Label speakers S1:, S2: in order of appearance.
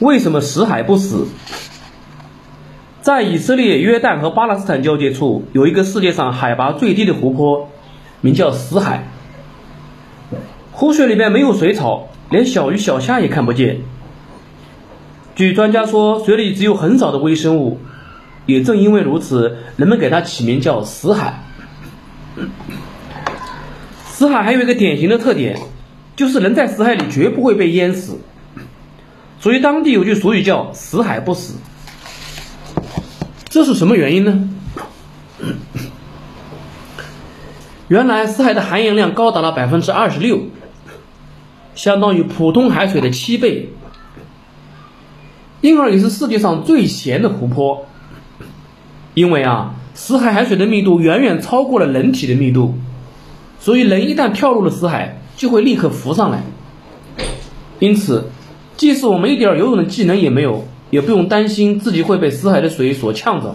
S1: 为什么死海不死？在以色列、约旦和巴勒斯坦交界处，有一个世界上海拔最低的湖泊，名叫死海。湖水里面没有水草，连小鱼小虾也看不见。据专家说，水里只有很少的微生物。也正因为如此，人们给它起名叫死海。死海还有一个典型的特点，就是人在死海里绝不会被淹死。所以当地有句俗语叫“死海不死”。这是什么原因呢？原来死海的含盐量高达了百分之二十六，相当于普通海水的七倍，因而也是世界上最咸的湖泊。因为啊，死海海水的密度远远超过了人体的密度，所以人一旦跳入了死海，就会立刻浮上来。因此，即使我们一点游泳的技能也没有，也不用担心自己会被死海的水所呛着。